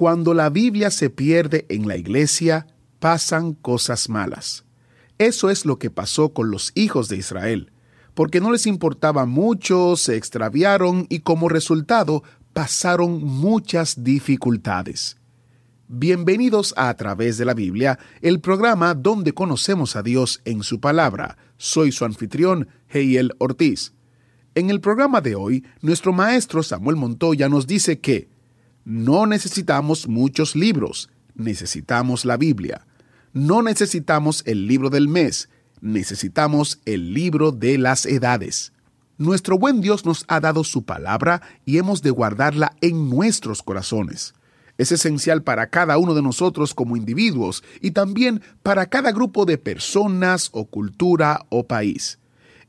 Cuando la Biblia se pierde en la iglesia, pasan cosas malas. Eso es lo que pasó con los hijos de Israel, porque no les importaba mucho, se extraviaron y como resultado pasaron muchas dificultades. Bienvenidos a A través de la Biblia, el programa donde conocemos a Dios en su palabra. Soy su anfitrión, Heiel Ortiz. En el programa de hoy, nuestro maestro Samuel Montoya nos dice que no necesitamos muchos libros, necesitamos la Biblia. No necesitamos el libro del mes, necesitamos el libro de las edades. Nuestro buen Dios nos ha dado su palabra y hemos de guardarla en nuestros corazones. Es esencial para cada uno de nosotros como individuos y también para cada grupo de personas o cultura o país.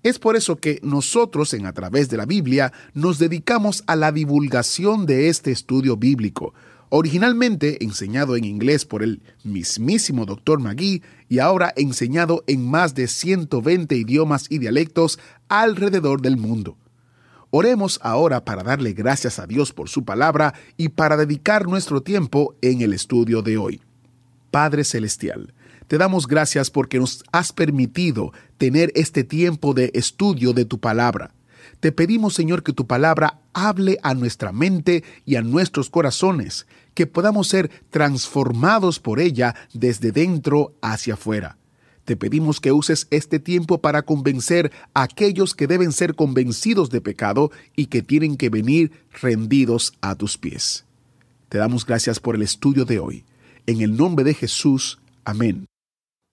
Es por eso que nosotros en A través de la Biblia nos dedicamos a la divulgación de este estudio bíblico, originalmente enseñado en inglés por el mismísimo Dr. Magui y ahora enseñado en más de 120 idiomas y dialectos alrededor del mundo. Oremos ahora para darle gracias a Dios por su palabra y para dedicar nuestro tiempo en el estudio de hoy. Padre Celestial, te damos gracias porque nos has permitido tener este tiempo de estudio de tu palabra. Te pedimos, Señor, que tu palabra hable a nuestra mente y a nuestros corazones, que podamos ser transformados por ella desde dentro hacia afuera. Te pedimos que uses este tiempo para convencer a aquellos que deben ser convencidos de pecado y que tienen que venir rendidos a tus pies. Te damos gracias por el estudio de hoy. En el nombre de Jesús. Amén.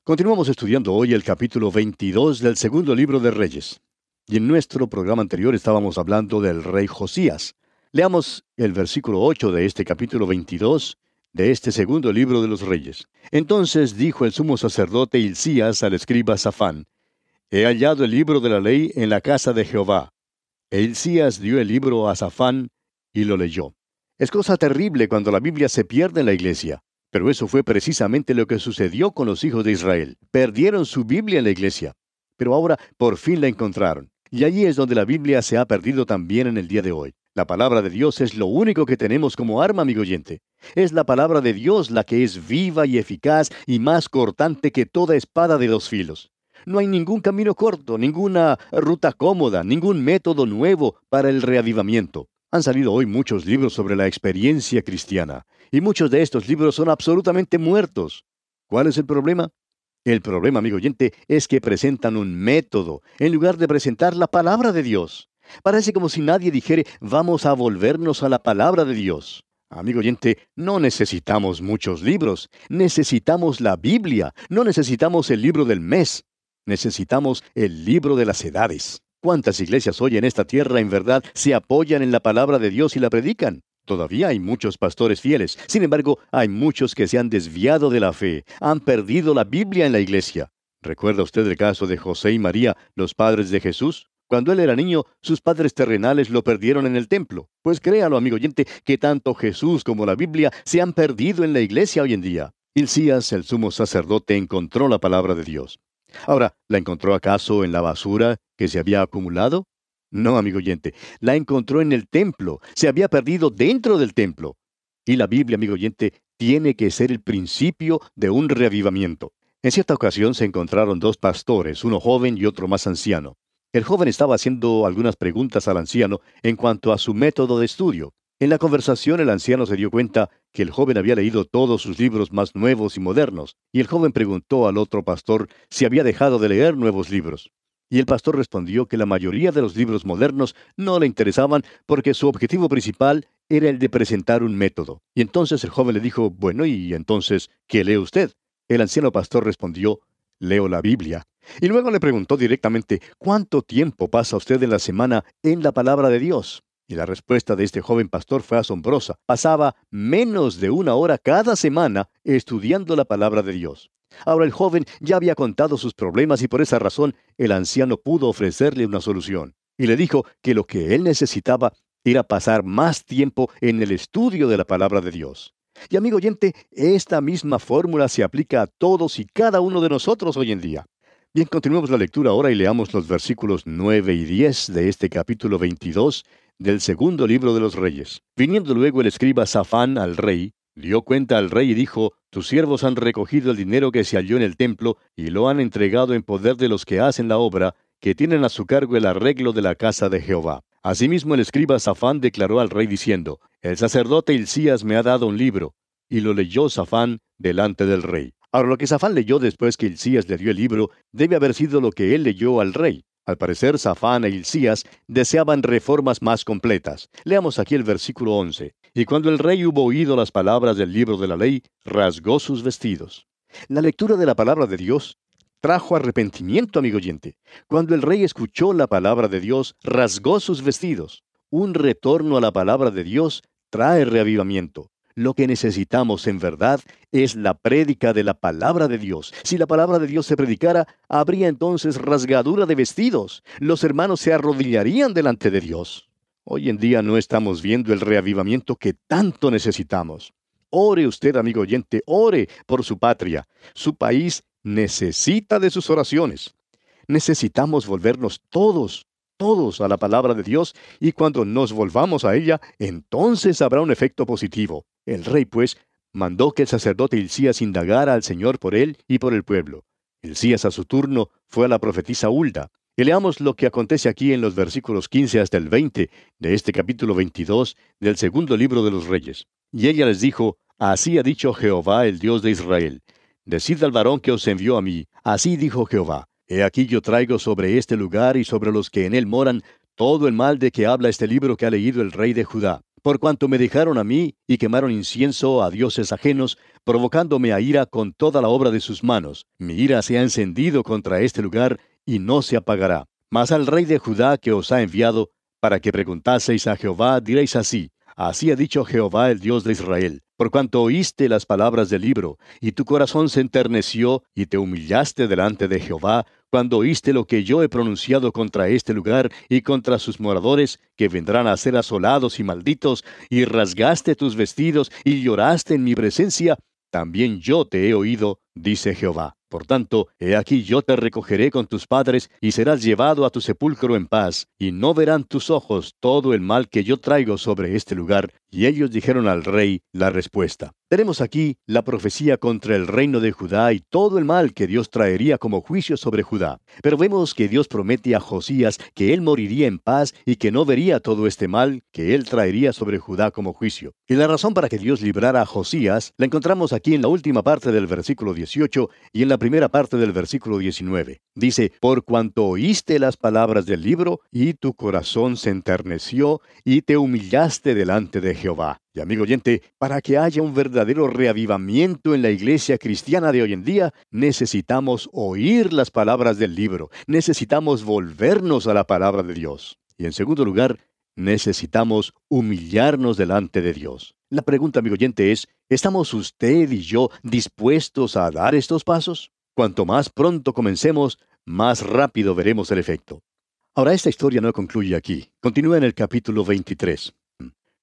Continuamos estudiando hoy el capítulo 22 del segundo libro de Reyes. Y en nuestro programa anterior estábamos hablando del rey Josías. Leamos el versículo 8 de este capítulo 22 de este segundo libro de los Reyes. Entonces dijo el sumo sacerdote Hilcías al escriba Safán, He hallado el libro de la ley en la casa de Jehová. E Hilcías dio el libro a Safán y lo leyó. Es cosa terrible cuando la Biblia se pierde en la iglesia. Pero eso fue precisamente lo que sucedió con los hijos de Israel. Perdieron su Biblia en la iglesia. Pero ahora por fin la encontraron. Y allí es donde la Biblia se ha perdido también en el día de hoy. La palabra de Dios es lo único que tenemos como arma, amigo oyente. Es la palabra de Dios la que es viva y eficaz y más cortante que toda espada de dos filos. No hay ningún camino corto, ninguna ruta cómoda, ningún método nuevo para el reavivamiento. Han salido hoy muchos libros sobre la experiencia cristiana, y muchos de estos libros son absolutamente muertos. ¿Cuál es el problema? El problema, amigo oyente, es que presentan un método en lugar de presentar la palabra de Dios. Parece como si nadie dijere, vamos a volvernos a la palabra de Dios. Amigo oyente, no necesitamos muchos libros, necesitamos la Biblia, no necesitamos el libro del mes, necesitamos el libro de las edades. ¿Cuántas iglesias hoy en esta tierra en verdad se apoyan en la palabra de Dios y la predican? Todavía hay muchos pastores fieles, sin embargo, hay muchos que se han desviado de la fe, han perdido la Biblia en la iglesia. ¿Recuerda usted el caso de José y María, los padres de Jesús? Cuando él era niño, sus padres terrenales lo perdieron en el templo. Pues créalo, amigo oyente, que tanto Jesús como la Biblia se han perdido en la iglesia hoy en día. Hilcías, el sumo sacerdote, encontró la palabra de Dios. Ahora, ¿la encontró acaso en la basura que se había acumulado? No, amigo oyente, la encontró en el templo, se había perdido dentro del templo. Y la Biblia, amigo oyente, tiene que ser el principio de un reavivamiento. En cierta ocasión se encontraron dos pastores, uno joven y otro más anciano. El joven estaba haciendo algunas preguntas al anciano en cuanto a su método de estudio. En la conversación el anciano se dio cuenta que el joven había leído todos sus libros más nuevos y modernos, y el joven preguntó al otro pastor si había dejado de leer nuevos libros. Y el pastor respondió que la mayoría de los libros modernos no le interesaban porque su objetivo principal era el de presentar un método. Y entonces el joven le dijo, bueno, ¿y entonces qué lee usted? El anciano pastor respondió, leo la Biblia. Y luego le preguntó directamente, ¿cuánto tiempo pasa usted en la semana en la palabra de Dios? Y la respuesta de este joven pastor fue asombrosa. Pasaba menos de una hora cada semana estudiando la palabra de Dios. Ahora el joven ya había contado sus problemas y por esa razón el anciano pudo ofrecerle una solución. Y le dijo que lo que él necesitaba era pasar más tiempo en el estudio de la palabra de Dios. Y amigo oyente, esta misma fórmula se aplica a todos y cada uno de nosotros hoy en día. Bien, continuemos la lectura ahora y leamos los versículos 9 y 10 de este capítulo 22 del segundo libro de los reyes. Viniendo luego el escriba Safán al rey, dio cuenta al rey y dijo, Tus siervos han recogido el dinero que se halló en el templo y lo han entregado en poder de los que hacen la obra, que tienen a su cargo el arreglo de la casa de Jehová. Asimismo el escriba Safán declaró al rey diciendo, El sacerdote Hilcías me ha dado un libro, y lo leyó Safán delante del rey. Ahora lo que Safán leyó después que Hilcías le dio el libro debe haber sido lo que él leyó al rey. Al parecer, Safán e Hilcías deseaban reformas más completas. Leamos aquí el versículo 11. Y cuando el rey hubo oído las palabras del libro de la ley, rasgó sus vestidos. La lectura de la palabra de Dios trajo arrepentimiento, amigo oyente. Cuando el rey escuchó la palabra de Dios, rasgó sus vestidos. Un retorno a la palabra de Dios trae reavivamiento. Lo que necesitamos en verdad es la prédica de la palabra de Dios. Si la palabra de Dios se predicara, habría entonces rasgadura de vestidos. Los hermanos se arrodillarían delante de Dios. Hoy en día no estamos viendo el reavivamiento que tanto necesitamos. Ore usted, amigo oyente, ore por su patria. Su país necesita de sus oraciones. Necesitamos volvernos todos, todos a la palabra de Dios y cuando nos volvamos a ella, entonces habrá un efecto positivo. El rey, pues, mandó que el sacerdote Hilcías indagara al Señor por él y por el pueblo. Hilcías a su turno fue a la profetisa Hulda. Y leamos lo que acontece aquí en los versículos 15 hasta el 20 de este capítulo 22 del segundo libro de los Reyes. Y ella les dijo, Así ha dicho Jehová, el Dios de Israel. Decid al varón que os envió a mí, así dijo Jehová, He aquí yo traigo sobre este lugar y sobre los que en él moran todo el mal de que habla este libro que ha leído el rey de Judá, por cuanto me dejaron a mí y quemaron incienso a dioses ajenos, provocándome a ira con toda la obra de sus manos. Mi ira se ha encendido contra este lugar y no se apagará. Mas al rey de Judá que os ha enviado, para que preguntaseis a Jehová, diréis así, Así ha dicho Jehová el Dios de Israel, por cuanto oíste las palabras del libro, y tu corazón se enterneció, y te humillaste delante de Jehová, cuando oíste lo que yo he pronunciado contra este lugar y contra sus moradores, que vendrán a ser asolados y malditos, y rasgaste tus vestidos y lloraste en mi presencia, también yo te he oído, dice Jehová. Por tanto, he aquí yo te recogeré con tus padres, y serás llevado a tu sepulcro en paz, y no verán tus ojos todo el mal que yo traigo sobre este lugar. Y ellos dijeron al rey la respuesta. Tenemos aquí la profecía contra el reino de Judá y todo el mal que Dios traería como juicio sobre Judá. Pero vemos que Dios promete a Josías que él moriría en paz y que no vería todo este mal que él traería sobre Judá como juicio. Y la razón para que Dios librara a Josías la encontramos aquí en la última parte del versículo 18 y en la primera parte del versículo 19. Dice, por cuanto oíste las palabras del libro y tu corazón se enterneció y te humillaste delante de Jehová. Y amigo oyente, para que haya un verdadero reavivamiento en la iglesia cristiana de hoy en día, necesitamos oír las palabras del libro, necesitamos volvernos a la palabra de Dios. Y en segundo lugar, necesitamos humillarnos delante de Dios. La pregunta, amigo oyente, es, ¿estamos usted y yo dispuestos a dar estos pasos? Cuanto más pronto comencemos, más rápido veremos el efecto. Ahora, esta historia no concluye aquí. Continúa en el capítulo 23.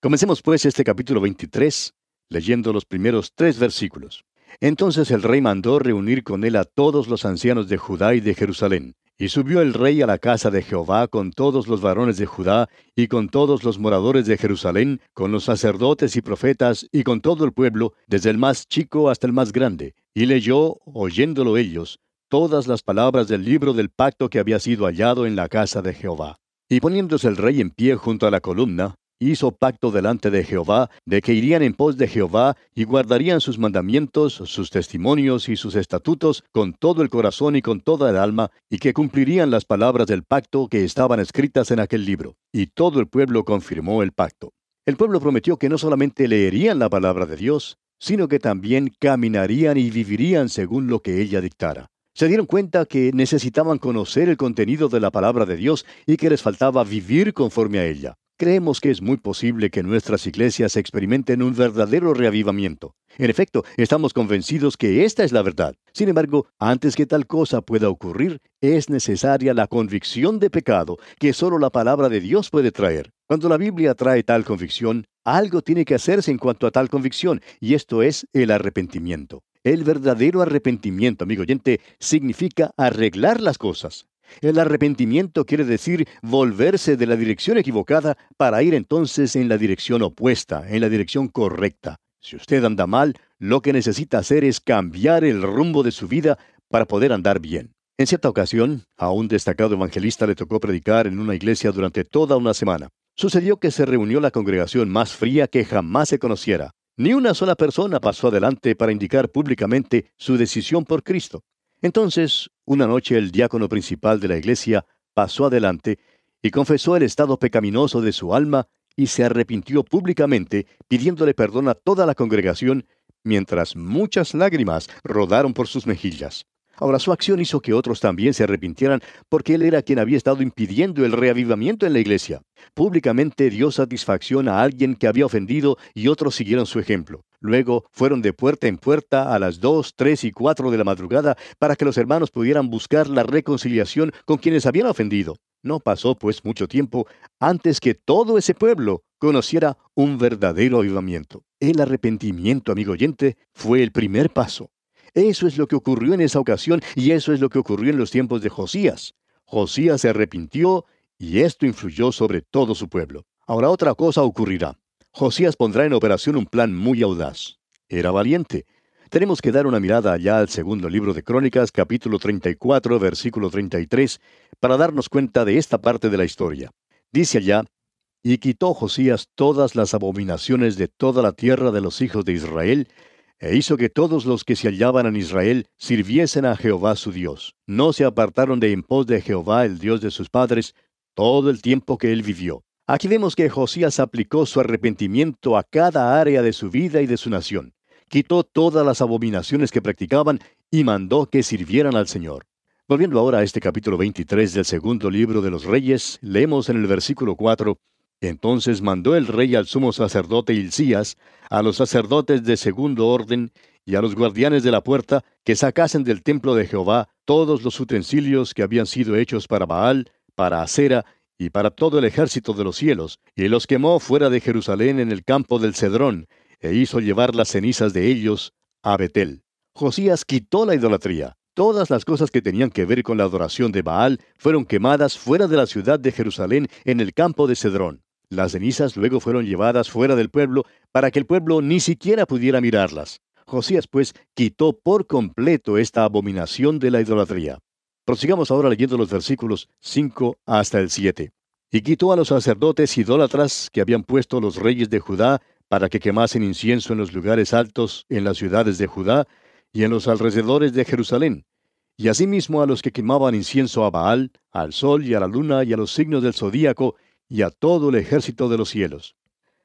Comencemos pues este capítulo 23 leyendo los primeros tres versículos. Entonces el rey mandó reunir con él a todos los ancianos de Judá y de Jerusalén. Y subió el rey a la casa de Jehová con todos los varones de Judá y con todos los moradores de Jerusalén, con los sacerdotes y profetas y con todo el pueblo, desde el más chico hasta el más grande. Y leyó, oyéndolo ellos, todas las palabras del libro del pacto que había sido hallado en la casa de Jehová. Y poniéndose el rey en pie junto a la columna, hizo pacto delante de Jehová, de que irían en pos de Jehová y guardarían sus mandamientos, sus testimonios y sus estatutos con todo el corazón y con toda el alma, y que cumplirían las palabras del pacto que estaban escritas en aquel libro. Y todo el pueblo confirmó el pacto. El pueblo prometió que no solamente leerían la palabra de Dios, sino que también caminarían y vivirían según lo que ella dictara. Se dieron cuenta que necesitaban conocer el contenido de la palabra de Dios y que les faltaba vivir conforme a ella. Creemos que es muy posible que nuestras iglesias experimenten un verdadero reavivamiento. En efecto, estamos convencidos que esta es la verdad. Sin embargo, antes que tal cosa pueda ocurrir, es necesaria la convicción de pecado que solo la palabra de Dios puede traer. Cuando la Biblia trae tal convicción, algo tiene que hacerse en cuanto a tal convicción, y esto es el arrepentimiento. El verdadero arrepentimiento, amigo oyente, significa arreglar las cosas. El arrepentimiento quiere decir volverse de la dirección equivocada para ir entonces en la dirección opuesta, en la dirección correcta. Si usted anda mal, lo que necesita hacer es cambiar el rumbo de su vida para poder andar bien. En cierta ocasión, a un destacado evangelista le tocó predicar en una iglesia durante toda una semana. Sucedió que se reunió la congregación más fría que jamás se conociera. Ni una sola persona pasó adelante para indicar públicamente su decisión por Cristo. Entonces, una noche el diácono principal de la iglesia pasó adelante y confesó el estado pecaminoso de su alma y se arrepintió públicamente pidiéndole perdón a toda la congregación, mientras muchas lágrimas rodaron por sus mejillas. Ahora su acción hizo que otros también se arrepintieran porque él era quien había estado impidiendo el reavivamiento en la iglesia. Públicamente dio satisfacción a alguien que había ofendido y otros siguieron su ejemplo. Luego fueron de puerta en puerta a las dos, tres y cuatro de la madrugada para que los hermanos pudieran buscar la reconciliación con quienes habían ofendido. No pasó pues mucho tiempo antes que todo ese pueblo conociera un verdadero avivamiento. El arrepentimiento, amigo oyente, fue el primer paso. Eso es lo que ocurrió en esa ocasión y eso es lo que ocurrió en los tiempos de Josías. Josías se arrepintió y esto influyó sobre todo su pueblo. Ahora otra cosa ocurrirá. Josías pondrá en operación un plan muy audaz. Era valiente. Tenemos que dar una mirada allá al segundo libro de Crónicas, capítulo 34, versículo 33, para darnos cuenta de esta parte de la historia. Dice allá, y quitó Josías todas las abominaciones de toda la tierra de los hijos de Israel, e hizo que todos los que se hallaban en Israel sirviesen a Jehová su Dios. No se apartaron de en pos de Jehová, el Dios de sus padres, todo el tiempo que él vivió. Aquí vemos que Josías aplicó su arrepentimiento a cada área de su vida y de su nación. Quitó todas las abominaciones que practicaban y mandó que sirvieran al Señor. Volviendo ahora a este capítulo 23 del segundo libro de los Reyes, leemos en el versículo 4, Entonces mandó el rey al sumo sacerdote Hilcías, a los sacerdotes de segundo orden y a los guardianes de la puerta, que sacasen del templo de Jehová todos los utensilios que habían sido hechos para Baal, para Acera y para todo el ejército de los cielos, y los quemó fuera de Jerusalén en el campo del Cedrón, e hizo llevar las cenizas de ellos a Betel. Josías quitó la idolatría. Todas las cosas que tenían que ver con la adoración de Baal fueron quemadas fuera de la ciudad de Jerusalén en el campo de Cedrón. Las cenizas luego fueron llevadas fuera del pueblo para que el pueblo ni siquiera pudiera mirarlas. Josías pues quitó por completo esta abominación de la idolatría. Prosigamos ahora leyendo los versículos 5 hasta el 7. Y quitó a los sacerdotes idólatras que habían puesto los reyes de Judá para que quemasen incienso en los lugares altos en las ciudades de Judá y en los alrededores de Jerusalén, y asimismo a los que quemaban incienso a Baal, al sol y a la luna y a los signos del zodíaco y a todo el ejército de los cielos.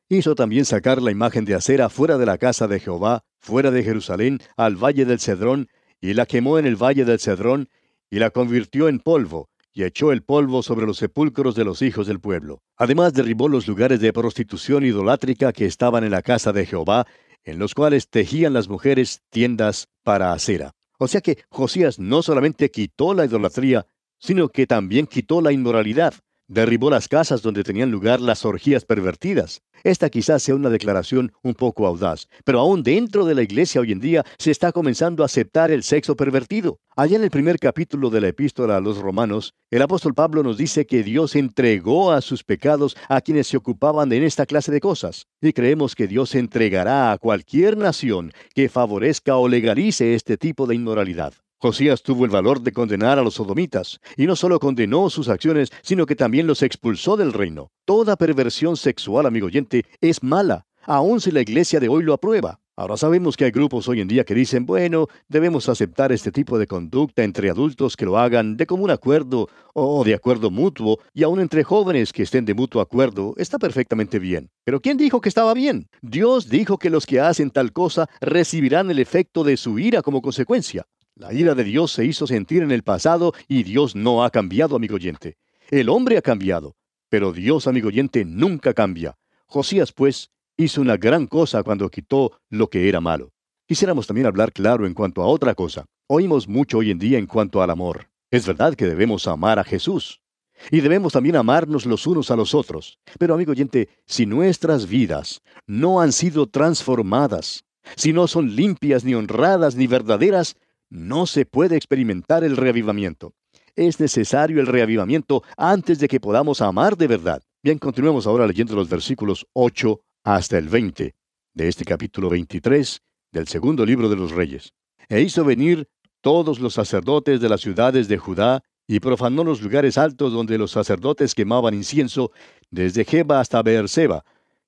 Hizo también sacar la imagen de acera fuera de la casa de Jehová, fuera de Jerusalén, al valle del Cedrón, y la quemó en el valle del Cedrón, y la convirtió en polvo, y echó el polvo sobre los sepulcros de los hijos del pueblo. Además derribó los lugares de prostitución idolátrica que estaban en la casa de Jehová, en los cuales tejían las mujeres tiendas para acera. O sea que Josías no solamente quitó la idolatría, sino que también quitó la inmoralidad. Derribó las casas donde tenían lugar las orgías pervertidas. Esta quizás sea una declaración un poco audaz, pero aún dentro de la iglesia hoy en día se está comenzando a aceptar el sexo pervertido. Allá en el primer capítulo de la epístola a los romanos, el apóstol Pablo nos dice que Dios entregó a sus pecados a quienes se ocupaban en esta clase de cosas, y creemos que Dios entregará a cualquier nación que favorezca o legalice este tipo de inmoralidad. Josías tuvo el valor de condenar a los sodomitas, y no solo condenó sus acciones, sino que también los expulsó del reino. Toda perversión sexual, amigo oyente, es mala, aun si la iglesia de hoy lo aprueba. Ahora sabemos que hay grupos hoy en día que dicen, bueno, debemos aceptar este tipo de conducta entre adultos que lo hagan de común acuerdo o de acuerdo mutuo, y aun entre jóvenes que estén de mutuo acuerdo, está perfectamente bien. Pero ¿quién dijo que estaba bien? Dios dijo que los que hacen tal cosa recibirán el efecto de su ira como consecuencia. La ira de Dios se hizo sentir en el pasado y Dios no ha cambiado, amigo oyente. El hombre ha cambiado. Pero Dios, amigo oyente, nunca cambia. Josías, pues, hizo una gran cosa cuando quitó lo que era malo. Quisiéramos también hablar claro en cuanto a otra cosa. Oímos mucho hoy en día en cuanto al amor. Es verdad que debemos amar a Jesús. Y debemos también amarnos los unos a los otros. Pero, amigo oyente, si nuestras vidas no han sido transformadas, si no son limpias, ni honradas, ni verdaderas, no se puede experimentar el reavivamiento. Es necesario el reavivamiento antes de que podamos amar de verdad. Bien, continuemos ahora leyendo los versículos 8 hasta el 20 de este capítulo 23 del segundo libro de los Reyes. E hizo venir todos los sacerdotes de las ciudades de Judá y profanó los lugares altos donde los sacerdotes quemaban incienso, desde Jeba hasta Beerseba,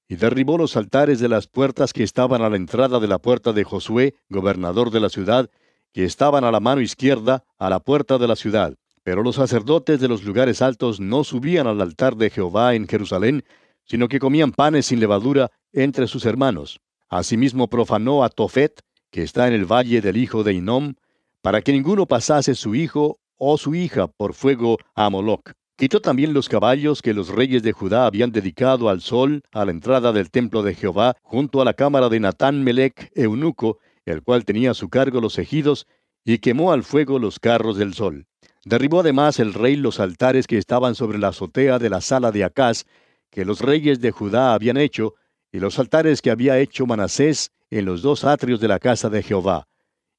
y derribó los altares de las puertas que estaban a la entrada de la puerta de Josué, gobernador de la ciudad, que estaban a la mano izquierda, a la puerta de la ciudad. Pero los sacerdotes de los lugares altos no subían al altar de Jehová en Jerusalén, sino que comían panes sin levadura entre sus hermanos. Asimismo profanó a Tofet, que está en el valle del hijo de Inom, para que ninguno pasase su hijo o su hija por fuego a Moloc. Quitó también los caballos que los reyes de Judá habían dedicado al sol a la entrada del templo de Jehová, junto a la cámara de Natán Melech, eunuco, el cual tenía a su cargo los ejidos, y quemó al fuego los carros del sol. Derribó además el rey los altares que estaban sobre la azotea de la sala de Acaz, que los reyes de Judá habían hecho, y los altares que había hecho Manasés en los dos atrios de la casa de Jehová.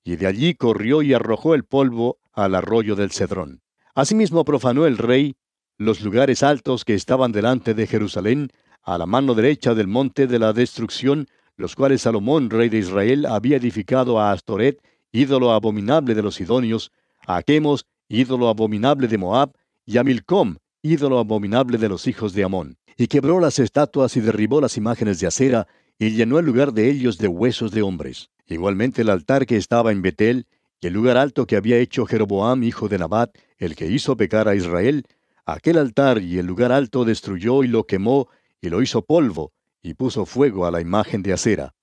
Y de allí corrió y arrojó el polvo al arroyo del Cedrón. Asimismo profanó el rey los lugares altos que estaban delante de Jerusalén, a la mano derecha del monte de la destrucción, los cuales Salomón, rey de Israel, había edificado a Astoret, ídolo abominable de los sidonios, a Quemos, ídolo abominable de Moab, y a Milcom, ídolo abominable de los hijos de Amón. Y quebró las estatuas y derribó las imágenes de acera, y llenó el lugar de ellos de huesos de hombres. Igualmente el altar que estaba en Betel, y el lugar alto que había hecho Jeroboam, hijo de Nabat, el que hizo pecar a Israel, aquel altar y el lugar alto destruyó y lo quemó, y lo hizo polvo, y puso fuego a la imagen de acera.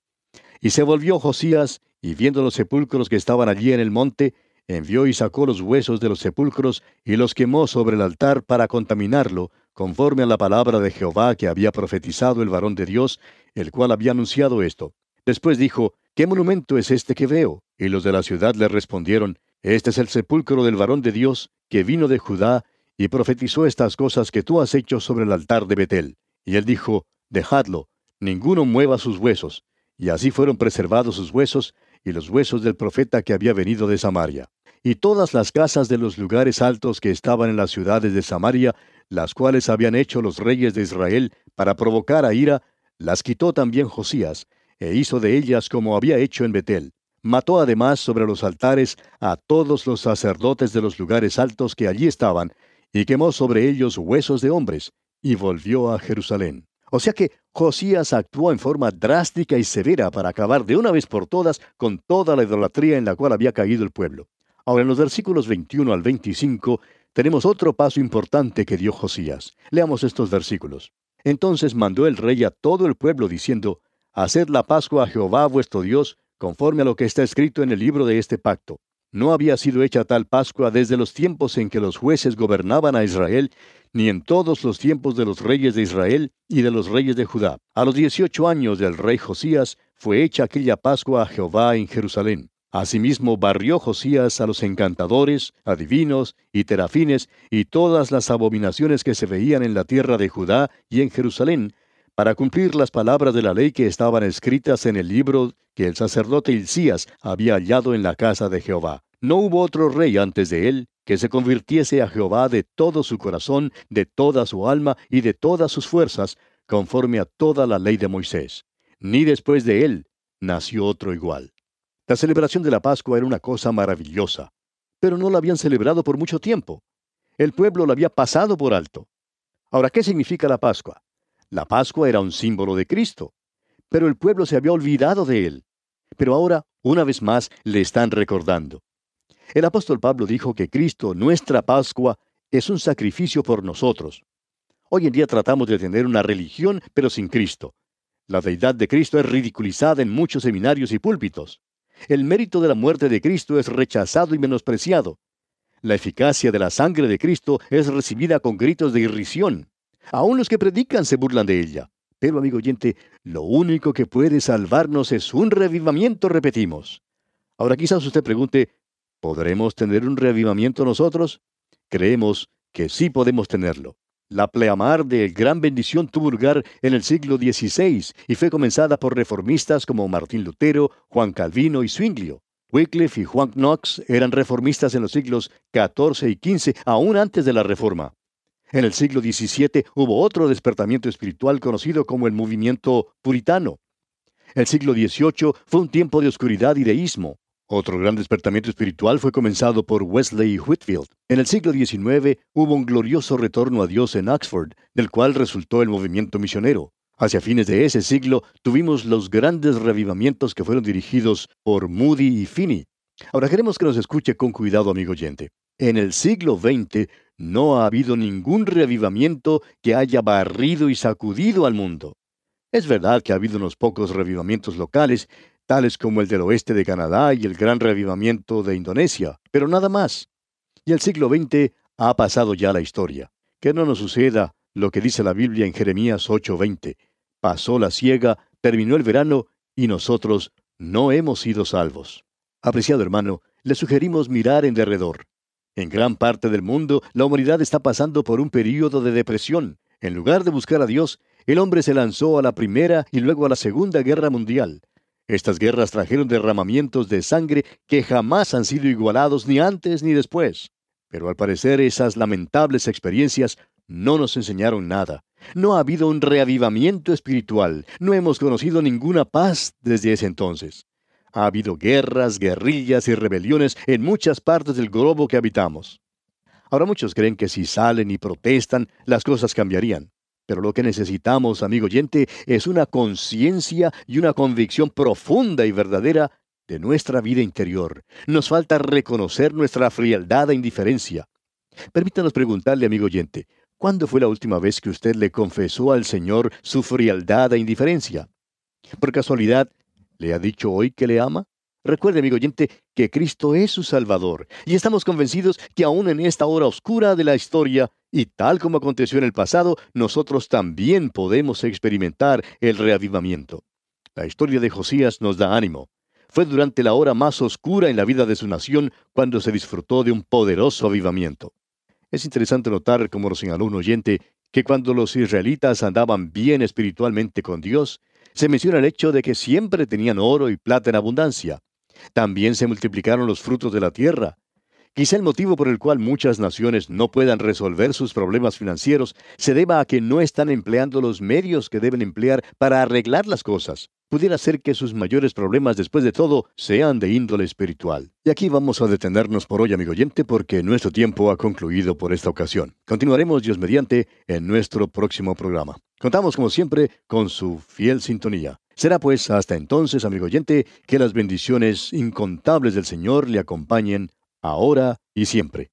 Y se volvió Josías, y viendo los sepulcros que estaban allí en el monte, envió y sacó los huesos de los sepulcros y los quemó sobre el altar para contaminarlo, conforme a la palabra de Jehová que había profetizado el varón de Dios, el cual había anunciado esto. Después dijo, ¿Qué monumento es este que veo? Y los de la ciudad le respondieron, Este es el sepulcro del varón de Dios, que vino de Judá, y profetizó estas cosas que tú has hecho sobre el altar de Betel. Y él dijo, Dejadlo, ninguno mueva sus huesos. Y así fueron preservados sus huesos, y los huesos del profeta que había venido de Samaria. Y todas las casas de los lugares altos que estaban en las ciudades de Samaria, las cuales habían hecho los reyes de Israel para provocar a ira, las quitó también Josías, e hizo de ellas como había hecho en Betel. Mató además sobre los altares a todos los sacerdotes de los lugares altos que allí estaban, y quemó sobre ellos huesos de hombres, y volvió a Jerusalén. O sea que Josías actuó en forma drástica y severa para acabar de una vez por todas con toda la idolatría en la cual había caído el pueblo. Ahora en los versículos 21 al 25 tenemos otro paso importante que dio Josías. Leamos estos versículos. Entonces mandó el rey a todo el pueblo diciendo, Haced la Pascua a Jehová vuestro Dios, conforme a lo que está escrito en el libro de este pacto. No había sido hecha tal Pascua desde los tiempos en que los jueces gobernaban a Israel, ni en todos los tiempos de los reyes de Israel y de los reyes de Judá. A los dieciocho años del rey Josías fue hecha aquella Pascua a Jehová en Jerusalén. Asimismo barrió Josías a los encantadores, adivinos y terafines y todas las abominaciones que se veían en la tierra de Judá y en Jerusalén, para cumplir las palabras de la ley que estaban escritas en el libro que el sacerdote Hilcías había hallado en la casa de Jehová. No hubo otro rey antes de él que se convirtiese a Jehová de todo su corazón, de toda su alma y de todas sus fuerzas, conforme a toda la ley de Moisés. Ni después de él nació otro igual. La celebración de la Pascua era una cosa maravillosa, pero no la habían celebrado por mucho tiempo. El pueblo la había pasado por alto. Ahora, ¿qué significa la Pascua? La Pascua era un símbolo de Cristo, pero el pueblo se había olvidado de él. Pero ahora, una vez más, le están recordando. El apóstol Pablo dijo que Cristo, nuestra Pascua, es un sacrificio por nosotros. Hoy en día tratamos de tener una religión, pero sin Cristo. La deidad de Cristo es ridiculizada en muchos seminarios y púlpitos. El mérito de la muerte de Cristo es rechazado y menospreciado. La eficacia de la sangre de Cristo es recibida con gritos de irrisión. Aún los que predican se burlan de ella. Pero, amigo oyente, lo único que puede salvarnos es un revivamiento, repetimos. Ahora quizás usted pregunte, ¿podremos tener un revivamiento nosotros? Creemos que sí podemos tenerlo. La pleamar de gran bendición tuvo lugar en el siglo XVI y fue comenzada por reformistas como Martín Lutero, Juan Calvino y Zwinglio. Wycliffe y Juan Knox eran reformistas en los siglos XIV y XV, aún antes de la Reforma. En el siglo XVII hubo otro despertamiento espiritual conocido como el movimiento puritano. El siglo XVIII fue un tiempo de oscuridad y deísmo. Otro gran despertamiento espiritual fue comenzado por Wesley y Whitfield. En el siglo XIX hubo un glorioso retorno a Dios en Oxford, del cual resultó el movimiento misionero. Hacia fines de ese siglo tuvimos los grandes revivamientos que fueron dirigidos por Moody y Finney. Ahora queremos que nos escuche con cuidado, amigo oyente. En el siglo XX no ha habido ningún revivamiento que haya barrido y sacudido al mundo. Es verdad que ha habido unos pocos revivamientos locales, tales como el del oeste de Canadá y el gran revivamiento de Indonesia, pero nada más. Y el siglo XX ha pasado ya la historia. Que no nos suceda lo que dice la Biblia en Jeremías 8:20. Pasó la siega, terminó el verano y nosotros no hemos sido salvos. Apreciado hermano, le sugerimos mirar en derredor. En gran parte del mundo, la humanidad está pasando por un período de depresión. En lugar de buscar a Dios, el hombre se lanzó a la Primera y luego a la Segunda Guerra Mundial. Estas guerras trajeron derramamientos de sangre que jamás han sido igualados ni antes ni después. Pero al parecer esas lamentables experiencias no nos enseñaron nada. No ha habido un reavivamiento espiritual. No hemos conocido ninguna paz desde ese entonces. Ha habido guerras, guerrillas y rebeliones en muchas partes del globo que habitamos. Ahora muchos creen que si salen y protestan, las cosas cambiarían. Pero lo que necesitamos, amigo oyente, es una conciencia y una convicción profunda y verdadera de nuestra vida interior. Nos falta reconocer nuestra frialdad e indiferencia. Permítanos preguntarle, amigo oyente, ¿cuándo fue la última vez que usted le confesó al Señor su frialdad e indiferencia? Por casualidad, ¿Le ha dicho hoy que le ama? Recuerde, amigo oyente, que Cristo es su Salvador, y estamos convencidos que aún en esta hora oscura de la historia, y tal como aconteció en el pasado, nosotros también podemos experimentar el reavivamiento. La historia de Josías nos da ánimo. Fue durante la hora más oscura en la vida de su nación cuando se disfrutó de un poderoso avivamiento. Es interesante notar, como lo señaló un oyente, que cuando los israelitas andaban bien espiritualmente con Dios, se menciona el hecho de que siempre tenían oro y plata en abundancia. También se multiplicaron los frutos de la tierra. Quizá el motivo por el cual muchas naciones no puedan resolver sus problemas financieros se deba a que no están empleando los medios que deben emplear para arreglar las cosas. Pudiera ser que sus mayores problemas después de todo sean de índole espiritual. Y aquí vamos a detenernos por hoy, amigo oyente, porque nuestro tiempo ha concluido por esta ocasión. Continuaremos, Dios mediante, en nuestro próximo programa. Contamos, como siempre, con su fiel sintonía. Será pues hasta entonces, amigo oyente, que las bendiciones incontables del Señor le acompañen ahora y siempre.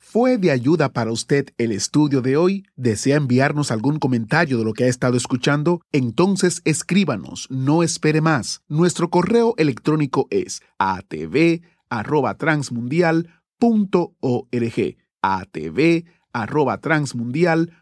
¿Fue de ayuda para usted el estudio de hoy? ¿Desea enviarnos algún comentario de lo que ha estado escuchando? Entonces escríbanos, no espere más. Nuestro correo electrónico es atv@transmundial.org. atv@transmundial.org.